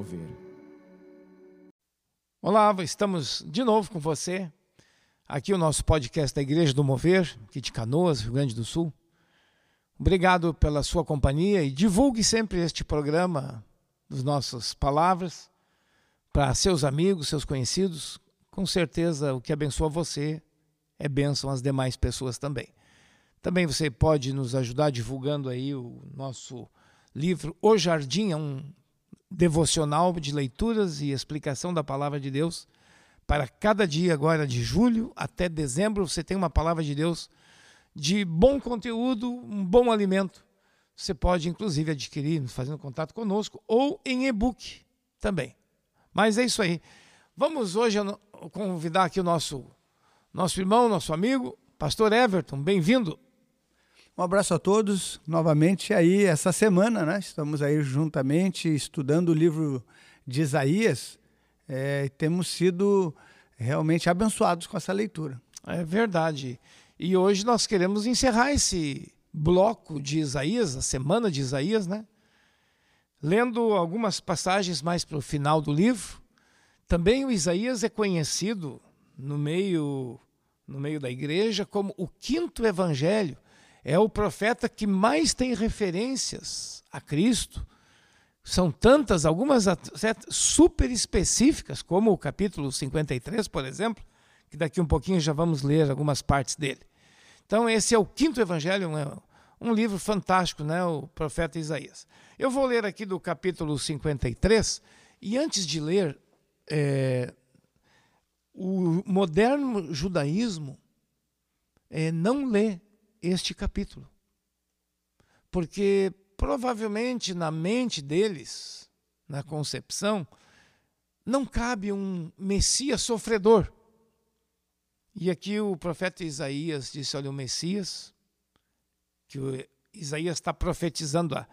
Mover. Olá, estamos de novo com você. Aqui o nosso podcast da Igreja do Mover, aqui de Canoas, Rio Grande do Sul. Obrigado pela sua companhia e divulgue sempre este programa das nossas palavras para seus amigos, seus conhecidos. Com certeza o que abençoa você é bênção às demais pessoas também. Também você pode nos ajudar divulgando aí o nosso livro O Jardim, é um devocional de leituras e explicação da palavra de Deus. Para cada dia agora de julho até dezembro, você tem uma palavra de Deus de bom conteúdo, um bom alimento. Você pode inclusive adquirir fazendo contato conosco ou em e-book também. Mas é isso aí. Vamos hoje convidar aqui o nosso nosso irmão, nosso amigo, pastor Everton, bem-vindo. Um abraço a todos novamente aí essa semana, né? Estamos aí juntamente estudando o livro de Isaías. É, temos sido realmente abençoados com essa leitura. É verdade. E hoje nós queremos encerrar esse bloco de Isaías, a semana de Isaías, né? Lendo algumas passagens mais para o final do livro. Também o Isaías é conhecido no meio no meio da igreja como o quinto evangelho é o profeta que mais tem referências a Cristo. São tantas, algumas super específicas, como o capítulo 53, por exemplo, que daqui um pouquinho já vamos ler algumas partes dele. Então, esse é o quinto evangelho, um livro fantástico, né? o profeta Isaías. Eu vou ler aqui do capítulo 53, e antes de ler, é, o moderno judaísmo é, não lê este capítulo. Porque provavelmente na mente deles, na concepção, não cabe um Messias sofredor. E aqui o profeta Isaías disse: olha, o Messias, que o Isaías está profetizando há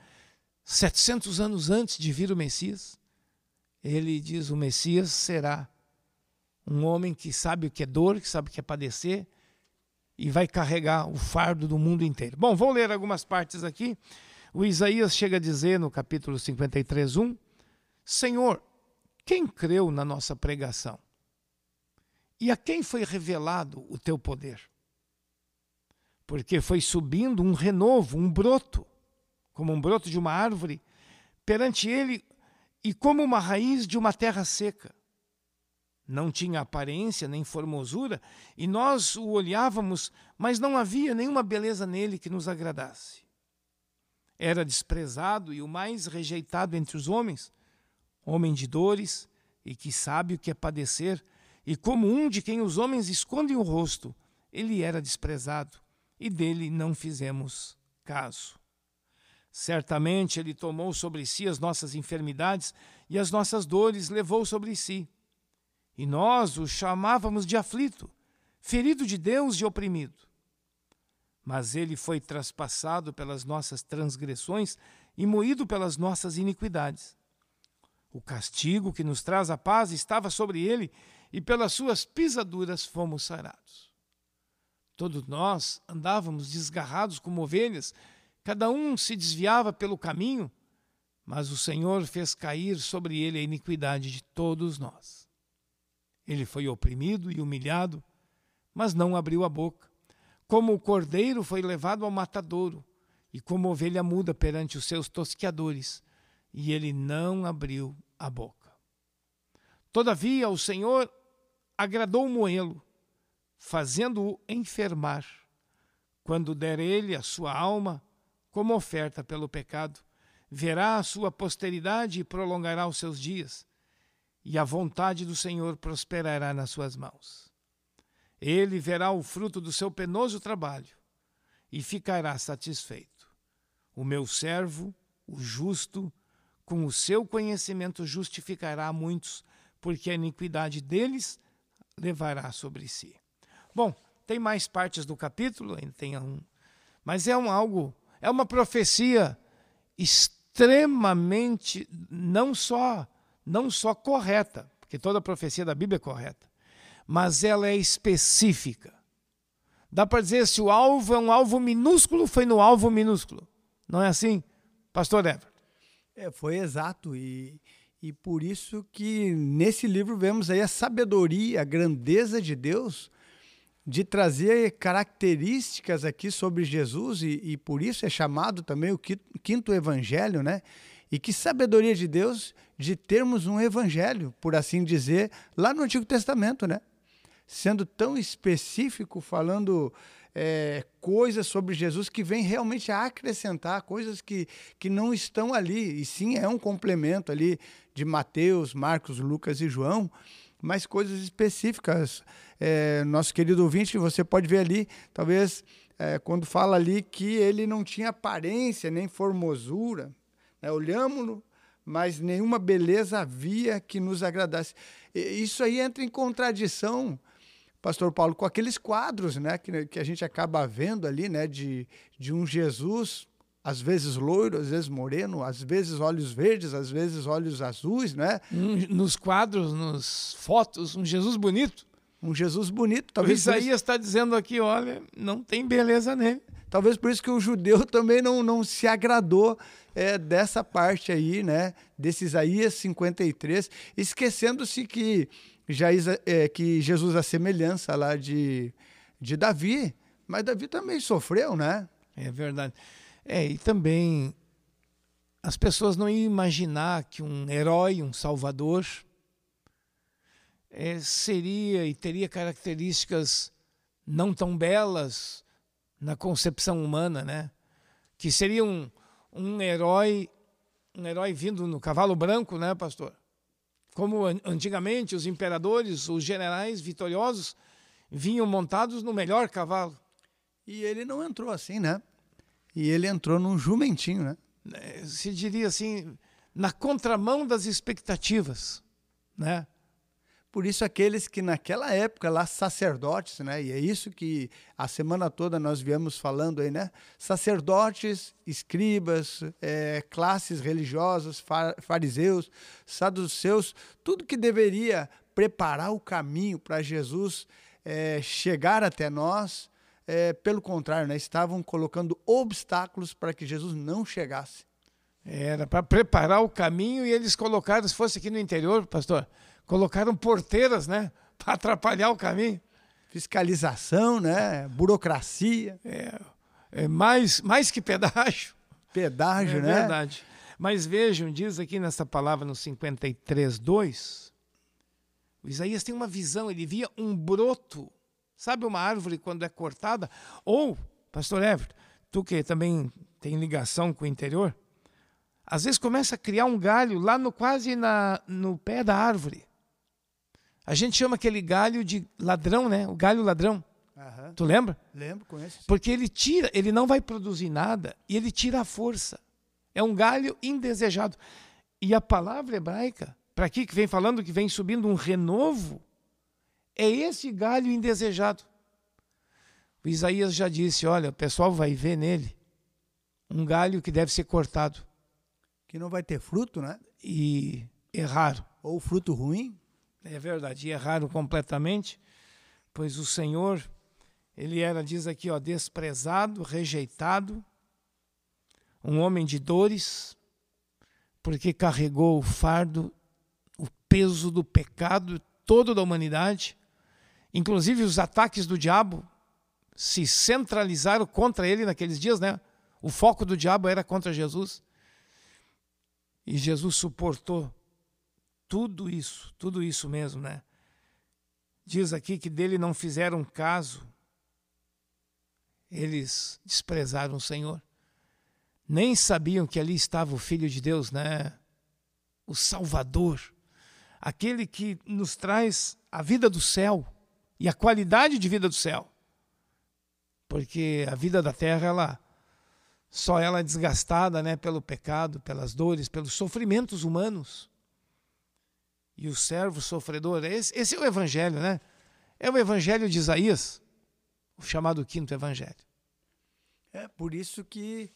700 anos antes de vir o Messias, ele diz: o Messias será um homem que sabe o que é dor, que sabe o que é padecer, e vai carregar o fardo do mundo inteiro. Bom, vou ler algumas partes aqui. O Isaías chega a dizer no capítulo 53, 1: Senhor, quem creu na nossa pregação? E a quem foi revelado o teu poder? Porque foi subindo um renovo, um broto, como um broto de uma árvore, perante ele e como uma raiz de uma terra seca não tinha aparência nem formosura, e nós o olhávamos, mas não havia nenhuma beleza nele que nos agradasse. Era desprezado e o mais rejeitado entre os homens, homem de dores e que sabe o que é padecer, e como um de quem os homens escondem o rosto, ele era desprezado, e dele não fizemos caso. Certamente ele tomou sobre si as nossas enfermidades e as nossas dores levou sobre si e nós o chamávamos de aflito, ferido de Deus e oprimido. Mas ele foi traspassado pelas nossas transgressões e moído pelas nossas iniquidades. O castigo que nos traz a paz estava sobre ele, e pelas suas pisaduras fomos sarados. Todos nós andávamos desgarrados como ovelhas, cada um se desviava pelo caminho, mas o Senhor fez cair sobre ele a iniquidade de todos nós. Ele foi oprimido e humilhado, mas não abriu a boca. Como o cordeiro foi levado ao matadouro, e como ovelha muda perante os seus tosqueadores, e ele não abriu a boca. Todavia o Senhor agradou moê-lo, fazendo-o enfermar, quando der ele a sua alma como oferta pelo pecado, verá a sua posteridade e prolongará os seus dias e a vontade do Senhor prosperará nas suas mãos. Ele verá o fruto do seu penoso trabalho e ficará satisfeito. O meu servo, o justo, com o seu conhecimento justificará muitos, porque a iniquidade deles levará sobre si. Bom, tem mais partes do capítulo, ainda tem um, mas é um algo, é uma profecia extremamente não só não só correta, porque toda profecia da Bíblia é correta, mas ela é específica. Dá para dizer se o alvo é um alvo minúsculo, foi no alvo minúsculo. Não é assim, pastor Everton? É, foi exato. E, e por isso que nesse livro vemos aí a sabedoria, a grandeza de Deus de trazer características aqui sobre Jesus e, e, por isso é chamado também o quinto evangelho, né? E que sabedoria de Deus de termos um evangelho, por assim dizer, lá no Antigo Testamento, né? Sendo tão específico, falando é, coisas sobre Jesus que vem realmente a acrescentar coisas que, que não estão ali, e sim é um complemento ali de Mateus, Marcos, Lucas e João, mas coisas específicas. É, nosso querido ouvinte, você pode ver ali, talvez, é, quando fala ali que ele não tinha aparência nem formosura, né? olhamos-no, mas nenhuma beleza havia que nos agradasse. E isso aí entra em contradição, pastor Paulo, com aqueles quadros né, que, que a gente acaba vendo ali, né, de, de um Jesus às vezes loiro, às vezes moreno, às vezes olhos verdes, às vezes olhos azuis, né? Nos quadros, nos fotos, um Jesus bonito. Um Jesus bonito. Talvez o Isaías está dizendo aqui, olha, não tem beleza nele. Talvez por isso que o judeu também não, não se agradou é, dessa parte aí, né? Desse Isaías 53, esquecendo-se que, é, que Jesus, a semelhança lá de, de Davi, mas Davi também sofreu, né? É verdade. É, e também as pessoas não iam imaginar que um herói, um salvador, é, seria e teria características não tão belas na concepção humana, né? Que seria um, um herói, um herói vindo no cavalo branco, né, pastor? Como antigamente os imperadores, os generais vitoriosos vinham montados no melhor cavalo. E ele não entrou assim, né? E ele entrou num jumentinho, né? É, se diria assim, na contramão das expectativas, né? Por isso aqueles que naquela época lá sacerdotes, né? E é isso que a semana toda nós viemos falando aí, né? Sacerdotes, escribas, é, classes religiosas, fariseus, saduceus, tudo que deveria preparar o caminho para Jesus é, chegar até nós, é, pelo contrário, né, estavam colocando obstáculos para que Jesus não chegasse. Era para preparar o caminho e eles colocaram, se fosse aqui no interior, pastor, colocaram porteiras, né, para atrapalhar o caminho. Fiscalização, né, burocracia. É, é mais, mais que pedágio. Pedágio, é né? É verdade. Mas vejam, diz aqui nessa palavra no 53, 2, o Isaías tem uma visão, ele via um broto Sabe uma árvore quando é cortada? Ou, pastor Everton, tu que também tem ligação com o interior, às vezes começa a criar um galho lá no quase na, no pé da árvore. A gente chama aquele galho de ladrão, né? O galho ladrão. Tu lembra? Lembro, conheço. Porque ele tira, ele não vai produzir nada e ele tira a força. É um galho indesejado. E a palavra hebraica, para aqui que vem falando que vem subindo um renovo, é esse galho indesejado. O Isaías já disse: olha, o pessoal vai ver nele um galho que deve ser cortado. Que não vai ter fruto, né? E erraram. Ou fruto ruim? É verdade, e erraram completamente, pois o Senhor, ele era, diz aqui, ó, desprezado, rejeitado, um homem de dores, porque carregou o fardo, o peso do pecado todo da humanidade Inclusive, os ataques do diabo se centralizaram contra ele naqueles dias, né? O foco do diabo era contra Jesus. E Jesus suportou tudo isso, tudo isso mesmo, né? Diz aqui que dele não fizeram caso. Eles desprezaram o Senhor. Nem sabiam que ali estava o Filho de Deus, né? O Salvador. Aquele que nos traz a vida do céu e a qualidade de vida do céu. Porque a vida da terra, ela só ela é desgastada né, pelo pecado, pelas dores, pelos sofrimentos humanos. E o servo sofredor, esse, esse é o evangelho, né? É o evangelho de Isaías, o chamado quinto evangelho. É por isso que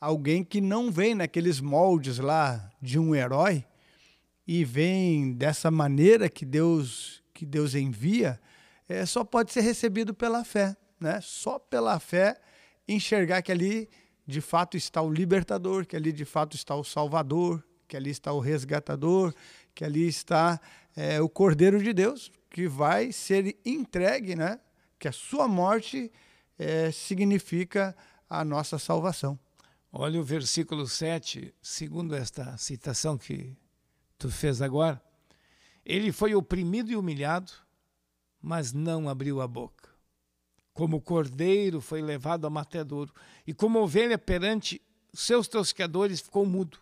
alguém que não vem naqueles moldes lá de um herói e vem dessa maneira que Deus que Deus envia, é, só pode ser recebido pela fé, né? Só pela fé enxergar que ali de fato está o libertador, que ali de fato está o salvador, que ali está o resgatador, que ali está é, o Cordeiro de Deus, que vai ser entregue, né? Que a sua morte é, significa a nossa salvação. Olha o versículo 7, segundo esta citação que tu fez agora. Ele foi oprimido e humilhado, mas não abriu a boca. Como cordeiro foi levado a matedouro, e como ovelha perante seus tosqueadores ficou mudo.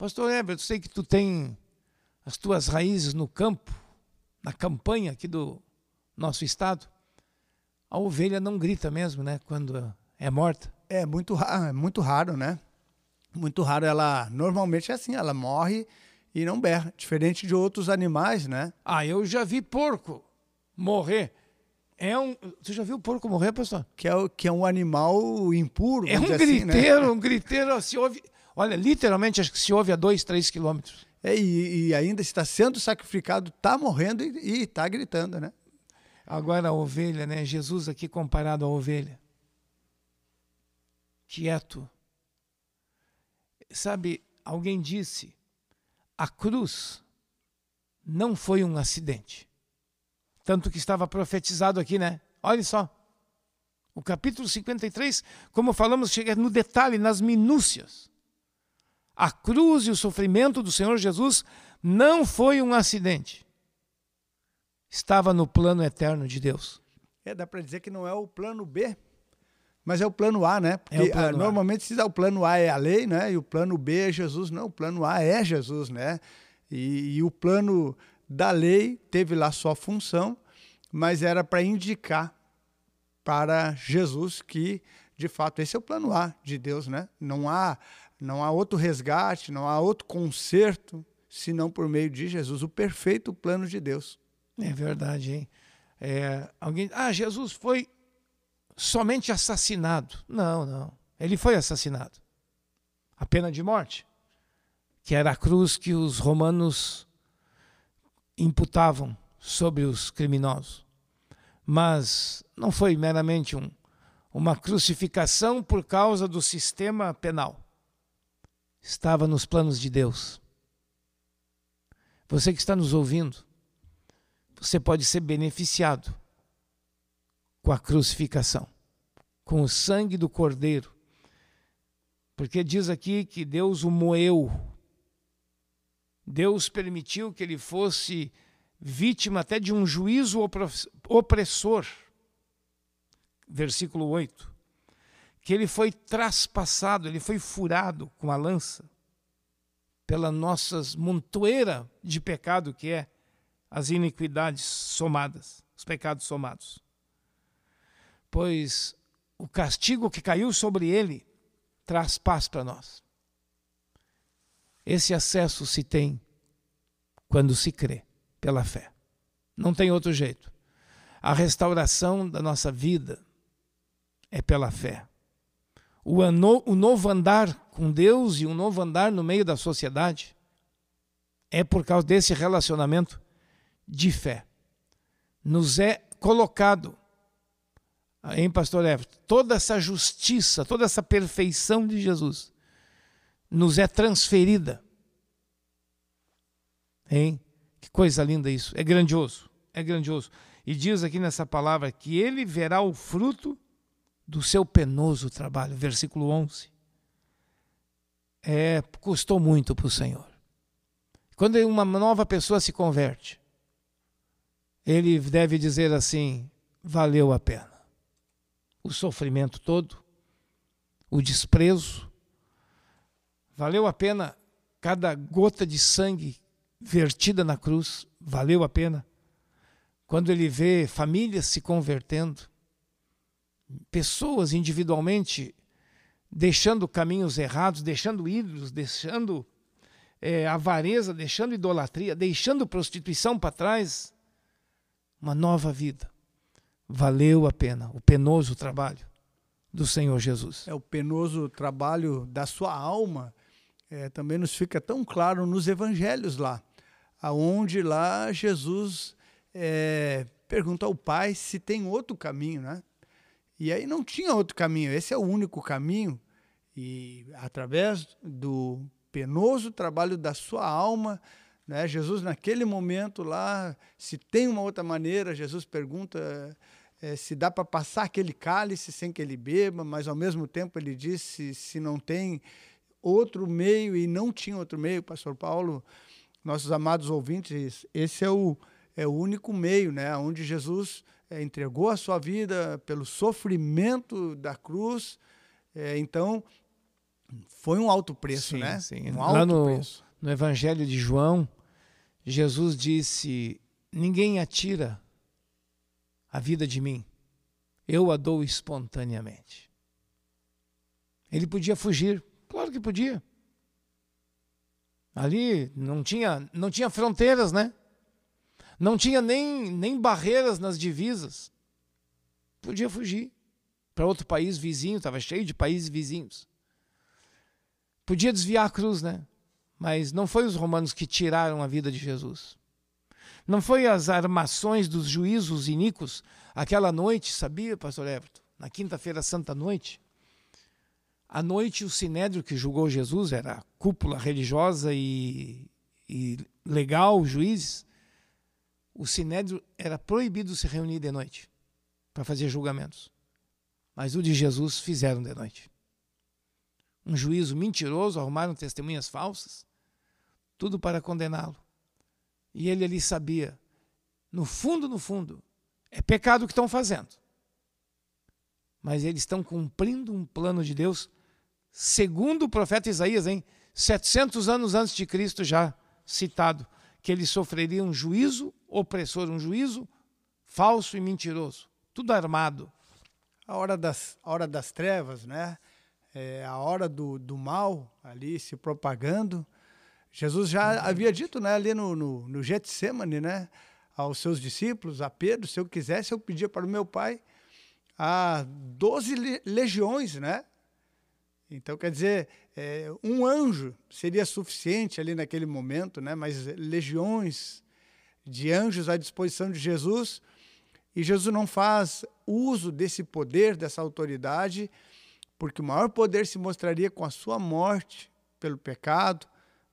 Pastor Everton, eu sei que tu tem as tuas raízes no campo, na campanha aqui do nosso estado. A ovelha não grita mesmo, né, quando é morta. É muito raro, é muito raro, né? Muito raro. Ela normalmente é assim, ela morre e não berra, diferente de outros animais, né? Ah, eu já vi porco morrer. É um, você já viu porco morrer, pastor? Que é, que é um animal impuro. É um griteiro, assim, né? um griteiro. Se ouve, olha, literalmente acho que se ouve a dois, três quilômetros. É, e, e, ainda está sendo sacrificado, está morrendo e está gritando, né? Agora a ovelha, né? Jesus aqui comparado à ovelha quieto. Sabe, alguém disse: a cruz não foi um acidente. Tanto que estava profetizado aqui, né? Olha só. O capítulo 53, como falamos, chega no detalhe, nas minúcias. A cruz e o sofrimento do Senhor Jesus não foi um acidente. Estava no plano eterno de Deus. É, dá para dizer que não é o plano B mas é o plano A, né? Porque é normalmente se dá o plano A é a lei, né? E o plano B é Jesus. Não, o plano A é Jesus, né? E, e o plano da lei teve lá sua função, mas era para indicar para Jesus que, de fato, esse é o plano A de Deus, né? Não há, não há outro resgate, não há outro conserto, senão por meio de Jesus, o perfeito plano de Deus. É verdade, hein? É, alguém, ah, Jesus foi somente assassinado. Não, não. Ele foi assassinado. A pena de morte, que era a cruz que os romanos imputavam sobre os criminosos. Mas não foi meramente um, uma crucificação por causa do sistema penal. Estava nos planos de Deus. Você que está nos ouvindo, você pode ser beneficiado com a crucificação, com o sangue do Cordeiro. Porque diz aqui que Deus o moeu. Deus permitiu que ele fosse vítima até de um juízo opressor. Versículo 8. Que ele foi traspassado, ele foi furado com a lança pela nossas montoeira de pecado que é as iniquidades somadas, os pecados somados pois o castigo que caiu sobre ele traz paz para nós. Esse acesso se tem quando se crê pela fé. Não tem outro jeito. A restauração da nossa vida é pela fé. O, ano, o novo andar com Deus e o novo andar no meio da sociedade é por causa desse relacionamento de fé. Nos é colocado Hein, pastor Everton? Toda essa justiça, toda essa perfeição de Jesus nos é transferida. Hein? Que coisa linda isso. É grandioso. É grandioso. E diz aqui nessa palavra que ele verá o fruto do seu penoso trabalho. Versículo 11. É, custou muito para o Senhor. Quando uma nova pessoa se converte, ele deve dizer assim: valeu a pena o sofrimento todo, o desprezo. Valeu a pena cada gota de sangue vertida na cruz, valeu a pena. Quando ele vê famílias se convertendo, pessoas individualmente deixando caminhos errados, deixando ídolos, deixando é, avareza, deixando idolatria, deixando prostituição para trás, uma nova vida valeu a pena o penoso trabalho do Senhor Jesus. É o penoso trabalho da sua alma. É, também nos fica tão claro nos evangelhos lá, aonde lá Jesus é, pergunta ao Pai se tem outro caminho, né? E aí não tinha outro caminho, esse é o único caminho e através do penoso trabalho da sua alma. Né? Jesus, naquele momento lá, se tem uma outra maneira, Jesus pergunta é, se dá para passar aquele cálice sem que ele beba, mas ao mesmo tempo ele disse se não tem outro meio e não tinha outro meio, Pastor Paulo, nossos amados ouvintes, esse é o, é o único meio, né, onde Jesus é, entregou a sua vida pelo sofrimento da cruz. É, então, foi um alto preço, sim, né? Sim. Um alto Lá no, preço. no Evangelho de João, Jesus disse: Ninguém atira a vida de mim, eu a dou espontaneamente. Ele podia fugir, claro que podia. Ali não tinha, não tinha fronteiras, né? Não tinha nem, nem barreiras nas divisas. Podia fugir para outro país vizinho, estava cheio de países vizinhos. Podia desviar a cruz, né? Mas não foi os romanos que tiraram a vida de Jesus. Não foi as armações dos juízos iníquos aquela noite, sabia, pastor Everton? Na quinta-feira santa noite. À noite, o sinédrio que julgou Jesus era cúpula religiosa e, e legal, juízes. O sinédrio era proibido se reunir de noite para fazer julgamentos. Mas o de Jesus fizeram de noite. Um juízo mentiroso, arrumaram testemunhas falsas, tudo para condená-lo. E ele ali sabia, no fundo, no fundo, é pecado o que estão fazendo. Mas eles estão cumprindo um plano de Deus segundo o profeta Isaías, hein? 700 anos antes de Cristo já citado, que ele sofreria um juízo opressor, um juízo falso e mentiroso, tudo armado. A hora das, a hora das trevas, né? É a hora do, do mal ali se propagando. Jesus já havia dito, né, ali no, no, no Getsemane, né, aos seus discípulos, a Pedro, se eu quisesse, eu pedia para o meu pai a doze legiões, né? Então, quer dizer, é, um anjo seria suficiente ali naquele momento, né? mas legiões de anjos à disposição de Jesus, e Jesus não faz uso desse poder, dessa autoridade, porque o maior poder se mostraria com a sua morte pelo pecado,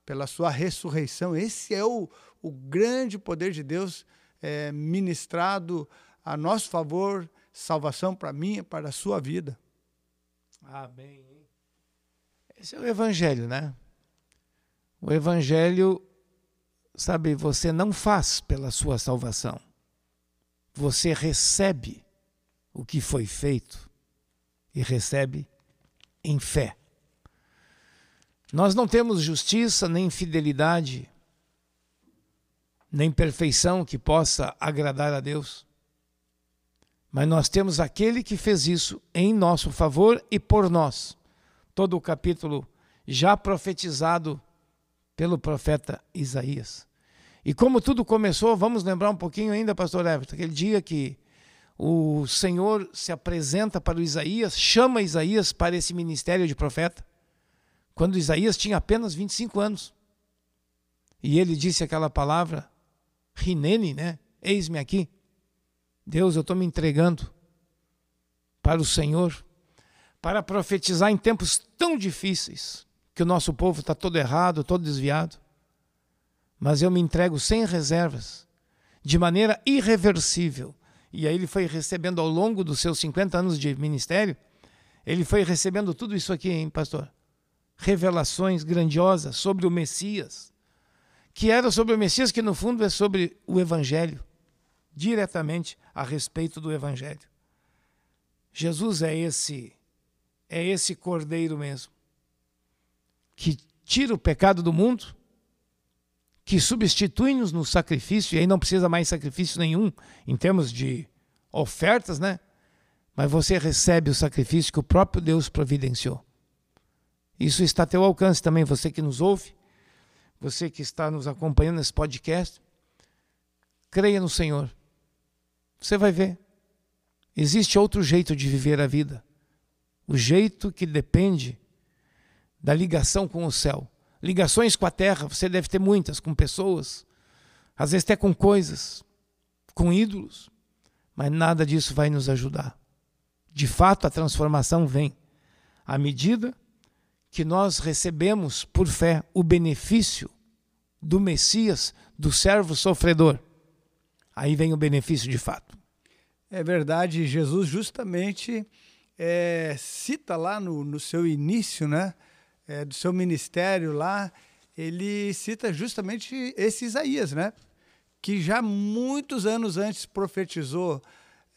pela sua ressurreição. Esse é o, o grande poder de Deus é, ministrado a nosso favor, salvação para mim e para a sua vida. Amém. Esse é o Evangelho, né? O Evangelho, sabe, você não faz pela sua salvação. Você recebe o que foi feito e recebe em fé. Nós não temos justiça, nem fidelidade, nem perfeição que possa agradar a Deus. Mas nós temos aquele que fez isso em nosso favor e por nós todo o capítulo já profetizado pelo profeta Isaías. E como tudo começou, vamos lembrar um pouquinho ainda, pastor Everton, aquele dia que o Senhor se apresenta para o Isaías, chama Isaías para esse ministério de profeta, quando Isaías tinha apenas 25 anos. E ele disse aquela palavra, Rinene, né? Eis-me aqui. Deus, eu estou me entregando para o Senhor para profetizar em tempos tão difíceis, que o nosso povo está todo errado, todo desviado. Mas eu me entrego sem reservas, de maneira irreversível. E aí ele foi recebendo ao longo dos seus 50 anos de ministério, ele foi recebendo tudo isso aqui, hein, pastor? Revelações grandiosas sobre o Messias, que era sobre o Messias, que no fundo é sobre o Evangelho, diretamente a respeito do Evangelho. Jesus é esse é esse cordeiro mesmo, que tira o pecado do mundo, que substitui-nos no sacrifício, e aí não precisa mais sacrifício nenhum em termos de ofertas, né? Mas você recebe o sacrifício que o próprio Deus providenciou. Isso está a teu alcance também, você que nos ouve, você que está nos acompanhando nesse podcast. Creia no Senhor. Você vai ver. Existe outro jeito de viver a vida o jeito que depende da ligação com o céu. Ligações com a terra, você deve ter muitas, com pessoas, às vezes até com coisas, com ídolos, mas nada disso vai nos ajudar. De fato, a transformação vem à medida que nós recebemos por fé o benefício do Messias, do servo sofredor. Aí vem o benefício de fato. É verdade, Jesus justamente é, cita lá no, no, seu início, né, é, do seu ministério lá, ele cita justamente esse Isaías, né, que já muitos anos antes profetizou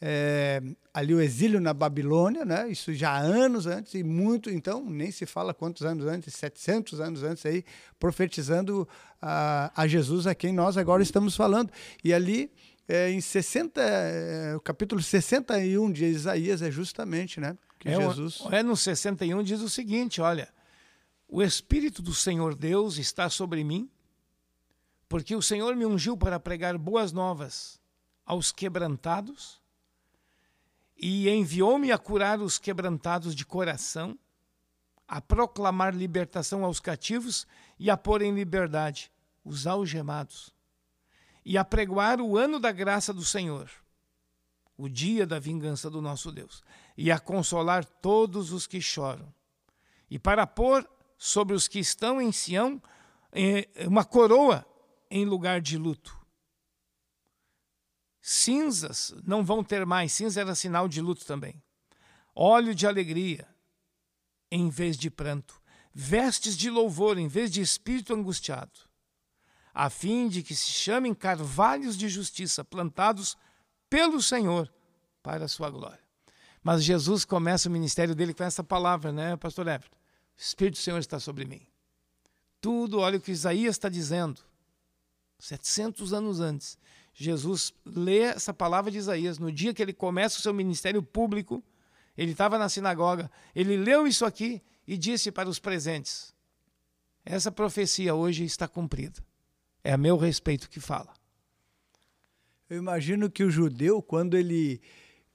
é, ali o exílio na Babilônia, né? Isso já anos antes e muito, então nem se fala quantos anos antes, 700 anos antes aí, profetizando a, a Jesus a quem nós agora estamos falando. E ali é, em 60, é, o capítulo 61 de Isaías é justamente, né, que é, Jesus É no 61 diz o seguinte, olha: O espírito do Senhor Deus está sobre mim, porque o Senhor me ungiu para pregar boas novas aos quebrantados e enviou-me a curar os quebrantados de coração, a proclamar libertação aos cativos e a pôr em liberdade os algemados, e a pregoar o ano da graça do Senhor, o dia da vingança do nosso Deus, e a consolar todos os que choram, e para pôr sobre os que estão em Sião eh, uma coroa em lugar de luto. Cinzas não vão ter mais, cinza era sinal de luto também. Óleo de alegria em vez de pranto, vestes de louvor em vez de espírito angustiado, a fim de que se chamem carvalhos de justiça plantados pelo Senhor para a sua glória. Mas Jesus começa o ministério dele com essa palavra, né, pastor Everton? O Espírito do Senhor está sobre mim. Tudo, olha o que Isaías está dizendo, 700 anos antes. Jesus lê essa palavra de Isaías no dia que ele começa o seu ministério público. Ele estava na sinagoga, ele leu isso aqui e disse para os presentes: Essa profecia hoje está cumprida. É a meu respeito que fala. Eu imagino que o judeu, quando ele,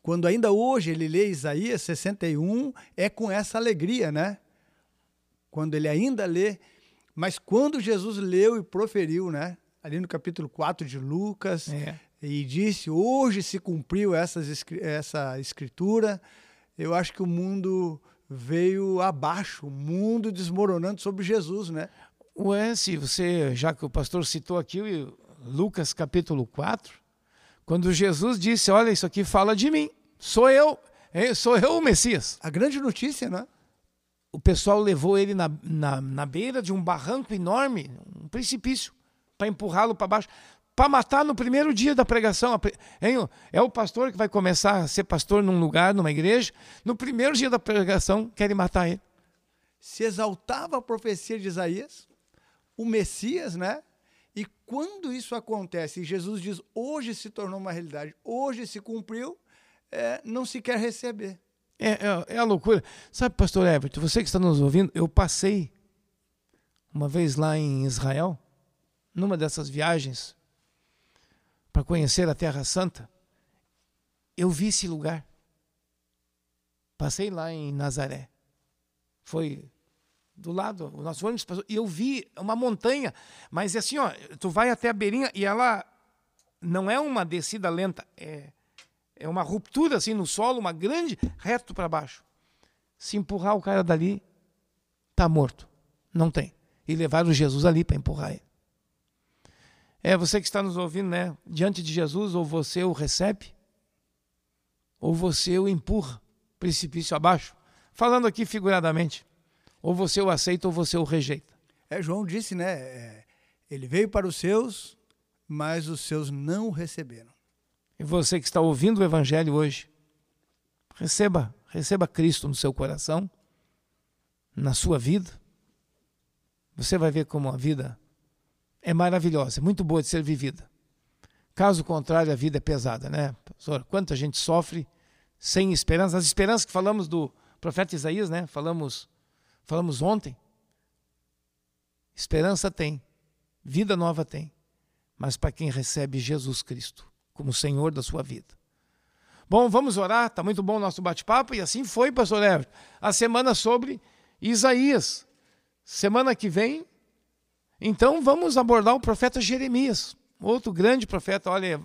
quando ainda hoje ele lê Isaías 61, é com essa alegria, né? Quando ele ainda lê, mas quando Jesus leu e proferiu, né? ali no capítulo 4 de Lucas, é. e disse: Hoje se cumpriu essas, essa escritura. Eu acho que o mundo veio abaixo, o mundo desmoronando sobre Jesus, né? Ué, se você, já que o pastor citou aqui Lucas capítulo 4, quando Jesus disse: Olha, isso aqui fala de mim, sou eu, sou eu o Messias. A grande notícia, né? O pessoal levou ele na, na, na beira de um barranco enorme, um precipício para empurrá-lo para baixo, para matar no primeiro dia da pregação. É o pastor que vai começar a ser pastor num lugar, numa igreja, no primeiro dia da pregação, querem matar ele. Se exaltava a profecia de Isaías, o Messias, né? E quando isso acontece, e Jesus diz, hoje se tornou uma realidade, hoje se cumpriu, é, não se quer receber. É, é, é, a loucura. Sabe, pastor Everton, você que está nos ouvindo, eu passei uma vez lá em Israel, numa dessas viagens para conhecer a Terra Santa, eu vi esse lugar. Passei lá em Nazaré. Foi do lado, o nosso ônibus passou, e eu vi uma montanha, mas é assim, ó, tu vai até a beirinha e ela não é uma descida lenta, é, é uma ruptura assim no solo, uma grande, reto para baixo. Se empurrar o cara dali, tá morto. Não tem. E levaram Jesus ali para empurrar ele. É você que está nos ouvindo, né? Diante de Jesus, ou você o recebe, ou você o empurra precipício abaixo. Falando aqui figuradamente, ou você o aceita ou você o rejeita. É, João disse, né? É, ele veio para os seus, mas os seus não o receberam. E você que está ouvindo o Evangelho hoje, receba, receba Cristo no seu coração, na sua vida. Você vai ver como a vida é maravilhosa, é muito boa de ser vivida. Caso contrário, a vida é pesada, né? Professor, quanta gente sofre sem esperança. As esperanças que falamos do profeta Isaías, né? Falamos, falamos ontem. Esperança tem, vida nova tem, mas para quem recebe Jesus Cristo como Senhor da sua vida. Bom, vamos orar, está muito bom o nosso bate-papo, e assim foi, pastor Everton, a semana sobre Isaías. Semana que vem então vamos abordar o profeta Jeremias, outro grande profeta. Olha,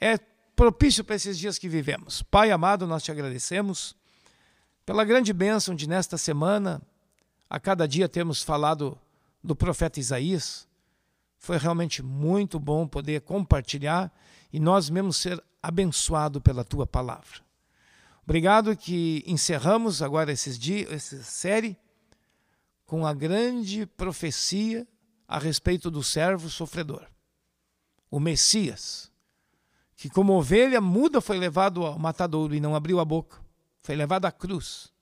é propício para esses dias que vivemos. Pai amado, nós te agradecemos pela grande bênção de nesta semana a cada dia temos falado do profeta Isaías. Foi realmente muito bom poder compartilhar e nós mesmos ser abençoados pela tua palavra. Obrigado que encerramos agora esses dias, essa série com a grande profecia a respeito do servo sofredor, o Messias, que como ovelha muda foi levado ao matadouro e não abriu a boca, foi levado à cruz.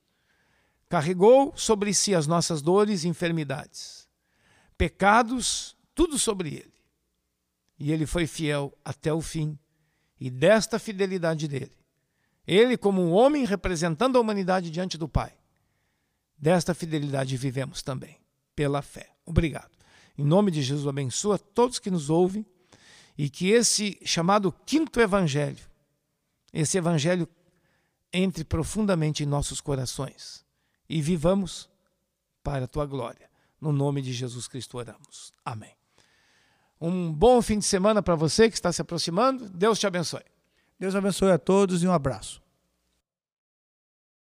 Carregou sobre si as nossas dores e enfermidades, pecados, tudo sobre ele. E ele foi fiel até o fim. E desta fidelidade dele, ele, como um homem representando a humanidade diante do Pai, desta fidelidade vivemos também, pela fé. Obrigado. Em nome de Jesus, abençoa todos que nos ouvem e que esse chamado quinto evangelho, esse evangelho entre profundamente em nossos corações e vivamos para a tua glória. No nome de Jesus Cristo oramos. Amém. Um bom fim de semana para você que está se aproximando. Deus te abençoe. Deus abençoe a todos e um abraço.